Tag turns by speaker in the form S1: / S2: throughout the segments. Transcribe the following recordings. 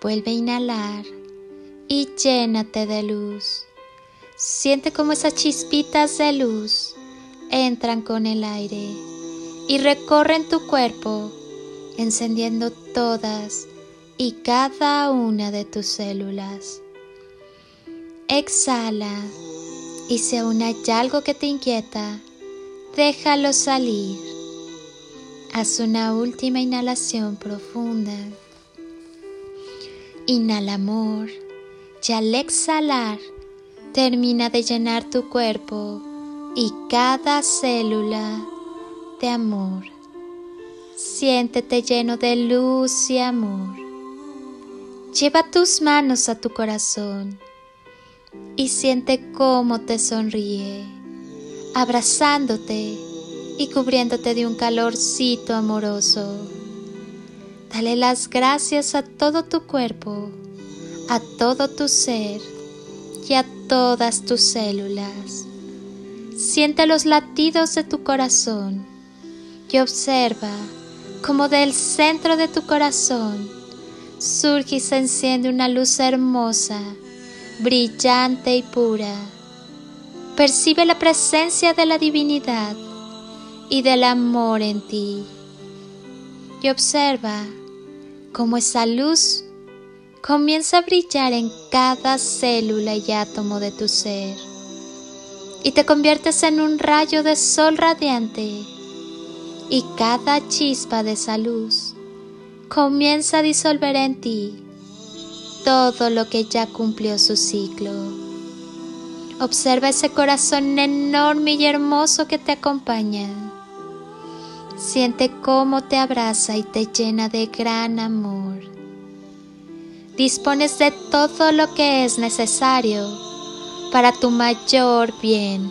S1: Vuelve a inhalar y llénate de luz. Siente como esas chispitas de luz entran con el aire y recorren tu cuerpo, encendiendo todas y cada una de tus células. Exhala y si aún hay algo que te inquieta, déjalo salir. Haz una última inhalación profunda. Inhala amor y al exhalar termina de llenar tu cuerpo y cada célula de amor. Siéntete lleno de luz y amor. Lleva tus manos a tu corazón y siente cómo te sonríe, abrazándote y cubriéndote de un calorcito amoroso. Dale las gracias a todo tu cuerpo, a todo tu ser y a todas tus células. Siente los latidos de tu corazón y observa cómo del centro de tu corazón surge y se enciende una luz hermosa, brillante y pura. Percibe la presencia de la divinidad y del amor en ti. Y observa cómo esa luz comienza a brillar en cada célula y átomo de tu ser y te conviertes en un rayo de sol radiante y cada chispa de esa luz comienza a disolver en ti todo lo que ya cumplió su ciclo. Observa ese corazón enorme y hermoso que te acompaña. Siente cómo te abraza y te llena de gran amor. Dispones de todo lo que es necesario para tu mayor bien.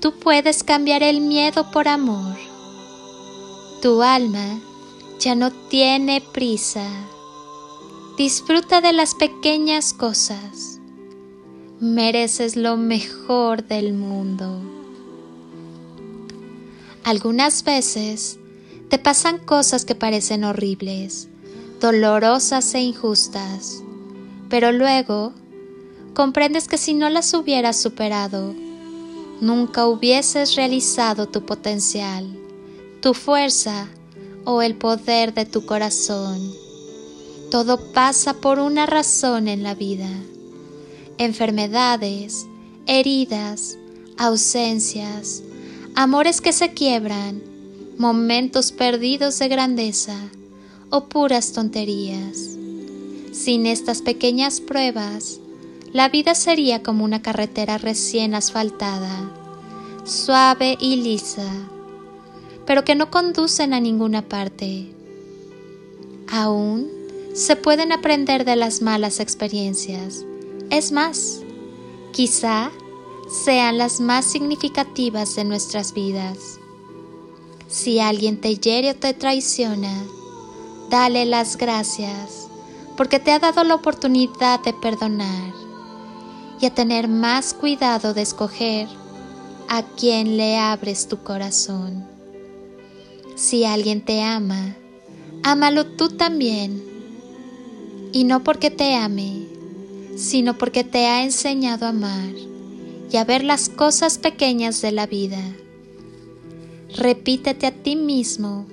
S1: Tú puedes cambiar el miedo por amor. Tu alma ya no tiene prisa. Disfruta de las pequeñas cosas. Mereces lo mejor del mundo. Algunas veces te pasan cosas que parecen horribles, dolorosas e injustas, pero luego comprendes que si no las hubieras superado, nunca hubieses realizado tu potencial, tu fuerza o el poder de tu corazón. Todo pasa por una razón en la vida. Enfermedades, heridas, ausencias, amores que se quiebran, momentos perdidos de grandeza o puras tonterías. Sin estas pequeñas pruebas, la vida sería como una carretera recién asfaltada, suave y lisa, pero que no conducen a ninguna parte. Aún se pueden aprender de las malas experiencias. Es más, quizá sean las más significativas de nuestras vidas. Si alguien te hiere o te traiciona, dale las gracias porque te ha dado la oportunidad de perdonar y a tener más cuidado de escoger a quien le abres tu corazón. Si alguien te ama, ámalo tú también. Y no porque te ame, sino porque te ha enseñado a amar y a ver las cosas pequeñas de la vida. Repítete a ti mismo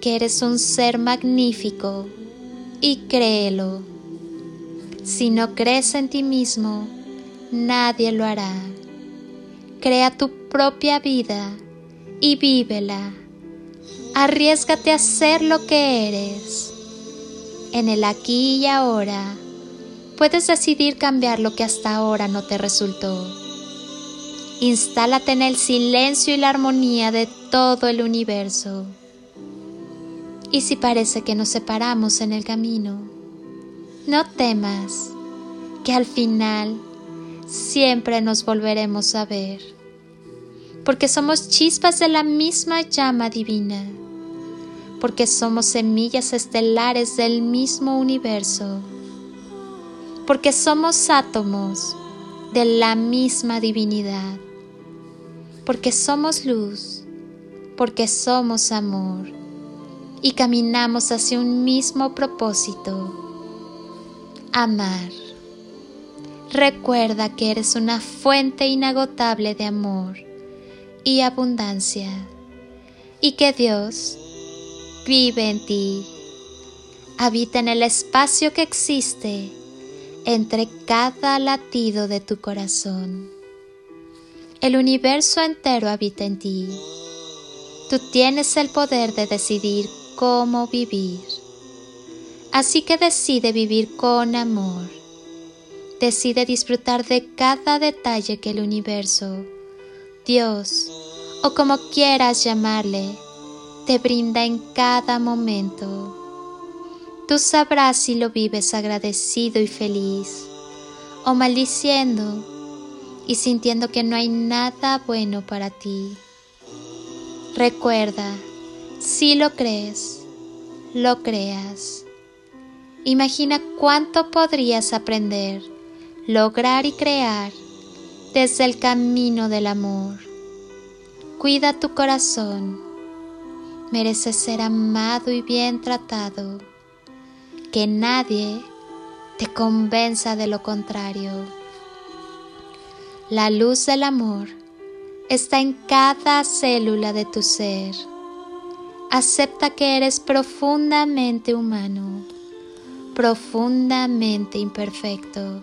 S1: que eres un ser magnífico y créelo. Si no crees en ti mismo, nadie lo hará. Crea tu propia vida y vívela. Arriesgate a ser lo que eres. En el aquí y ahora puedes decidir cambiar lo que hasta ahora no te resultó. Instálate en el silencio y la armonía de todo el universo. y si parece que nos separamos en el camino, no temas que al final siempre nos volveremos a ver, porque somos chispas de la misma llama divina, porque somos semillas estelares del mismo universo, porque somos átomos de la misma divinidad, porque somos luz, porque somos amor y caminamos hacia un mismo propósito, amar. Recuerda que eres una fuente inagotable de amor y abundancia y que Dios vive en ti, habita en el espacio que existe entre cada latido de tu corazón. El universo entero habita en ti. Tú tienes el poder de decidir cómo vivir. Así que decide vivir con amor. Decide disfrutar de cada detalle que el universo, Dios o como quieras llamarle, te brinda en cada momento. Tú sabrás si lo vives agradecido y feliz o maldiciendo y sintiendo que no hay nada bueno para ti. Recuerda, si lo crees, lo creas. Imagina cuánto podrías aprender, lograr y crear desde el camino del amor. Cuida tu corazón. Mereces ser amado y bien tratado. Que nadie te convenza de lo contrario. La luz del amor está en cada célula de tu ser acepta que eres profundamente humano, profundamente imperfecto.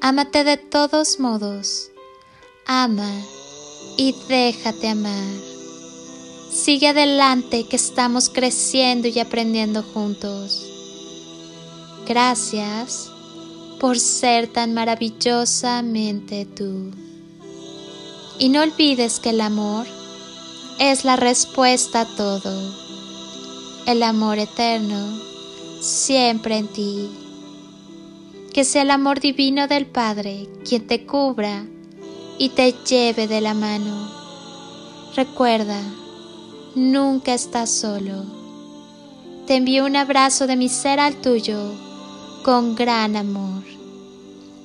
S1: Ámate de todos modos. Ama y déjate amar. Sigue adelante que estamos creciendo y aprendiendo juntos. Gracias por ser tan maravillosamente tú. Y no olvides que el amor es la respuesta a todo. El amor eterno siempre en ti. Que sea el amor divino del Padre quien te cubra y te lleve de la mano. Recuerda, nunca estás solo. Te envío un abrazo de mi ser al tuyo con gran amor.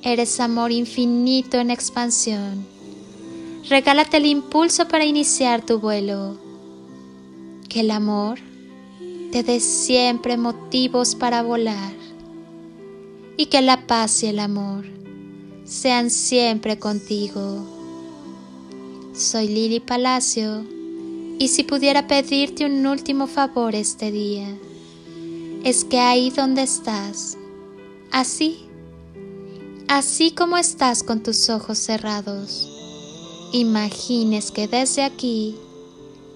S1: Eres amor infinito en expansión regálate el impulso para iniciar tu vuelo. Que el amor te dé siempre motivos para volar y que la paz y el amor sean siempre contigo. Soy Lili Palacio y si pudiera pedirte un último favor este día, es que ahí donde estás, así, así como estás con tus ojos cerrados, imagines que desde aquí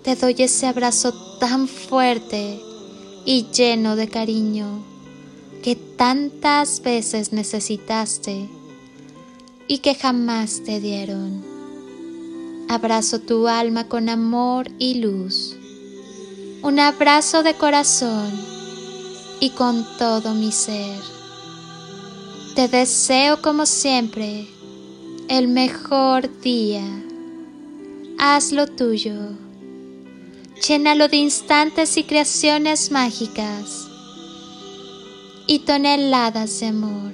S1: te doy ese abrazo tan fuerte y lleno de cariño que tantas veces necesitaste y que jamás te dieron. Abrazo tu alma con amor y luz. Un abrazo de corazón y con todo mi ser. Te deseo como siempre el mejor día hazlo tuyo. Llénalo de instantes y creaciones mágicas y toneladas de amor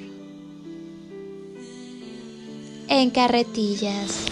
S1: en carretillas.